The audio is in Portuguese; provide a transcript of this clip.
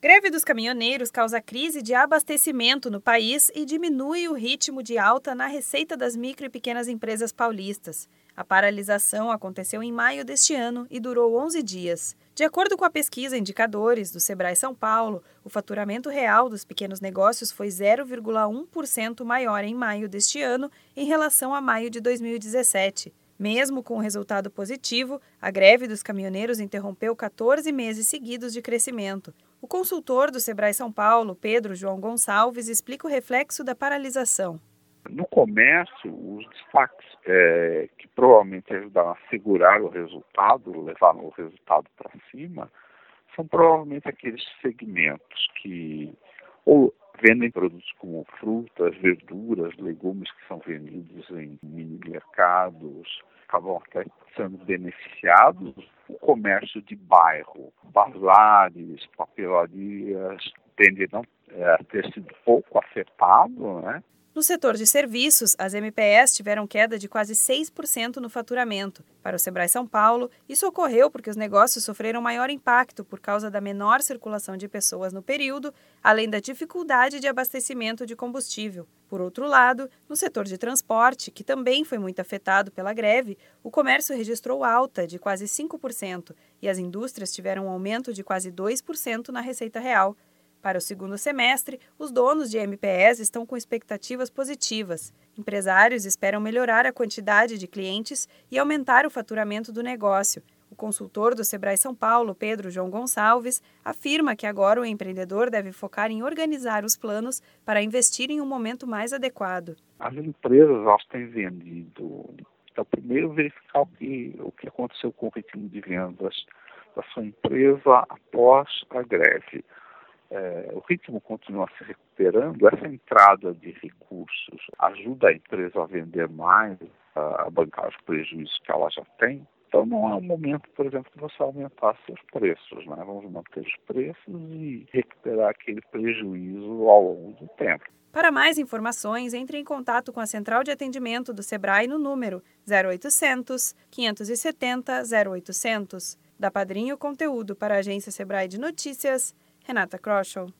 Greve dos caminhoneiros causa crise de abastecimento no país e diminui o ritmo de alta na receita das micro e pequenas empresas paulistas. A paralisação aconteceu em maio deste ano e durou 11 dias. De acordo com a pesquisa Indicadores do Sebrae São Paulo, o faturamento real dos pequenos negócios foi 0,1% maior em maio deste ano em relação a maio de 2017. Mesmo com o resultado positivo, a greve dos caminhoneiros interrompeu 14 meses seguidos de crescimento. O consultor do Sebrae São Paulo, Pedro João Gonçalves, explica o reflexo da paralisação. No comércio, os destaques é, que provavelmente ajudaram a segurar o resultado, levaram o resultado para cima, são provavelmente aqueles segmentos que ou vendem produtos como frutas, verduras, legumes que são vendidos em mini mercados, acabam até sendo beneficiados. O comércio de bairro, bazares, papelarias, tende a é, ter sido pouco afetado, né? No setor de serviços, as MPS tiveram queda de quase 6% no faturamento. Para o Sebrae São Paulo, isso ocorreu porque os negócios sofreram maior impacto por causa da menor circulação de pessoas no período, além da dificuldade de abastecimento de combustível. Por outro lado, no setor de transporte, que também foi muito afetado pela greve, o comércio registrou alta de quase 5% e as indústrias tiveram um aumento de quase 2% na receita real. Para o segundo semestre, os donos de MPS estão com expectativas positivas. Empresários esperam melhorar a quantidade de clientes e aumentar o faturamento do negócio. O consultor do Sebrae São Paulo, Pedro João Gonçalves, afirma que agora o empreendedor deve focar em organizar os planos para investir em um momento mais adequado. As empresas elas têm vendido. Então, primeiro, verificar o que, o que aconteceu com o ritmo de vendas da sua empresa após a greve é, o ritmo continua se recuperando, essa entrada de recursos ajuda a empresa a vender mais, a bancar os prejuízos que ela já tem. Então não é um momento, por exemplo, de você aumentar seus preços. Né? Vamos manter os preços e recuperar aquele prejuízo ao longo do tempo. Para mais informações, entre em contato com a Central de Atendimento do Sebrae no número 0800 570 0800. Da Padrinho Conteúdo para a Agência Sebrae de Notícias, Renata Kroschel.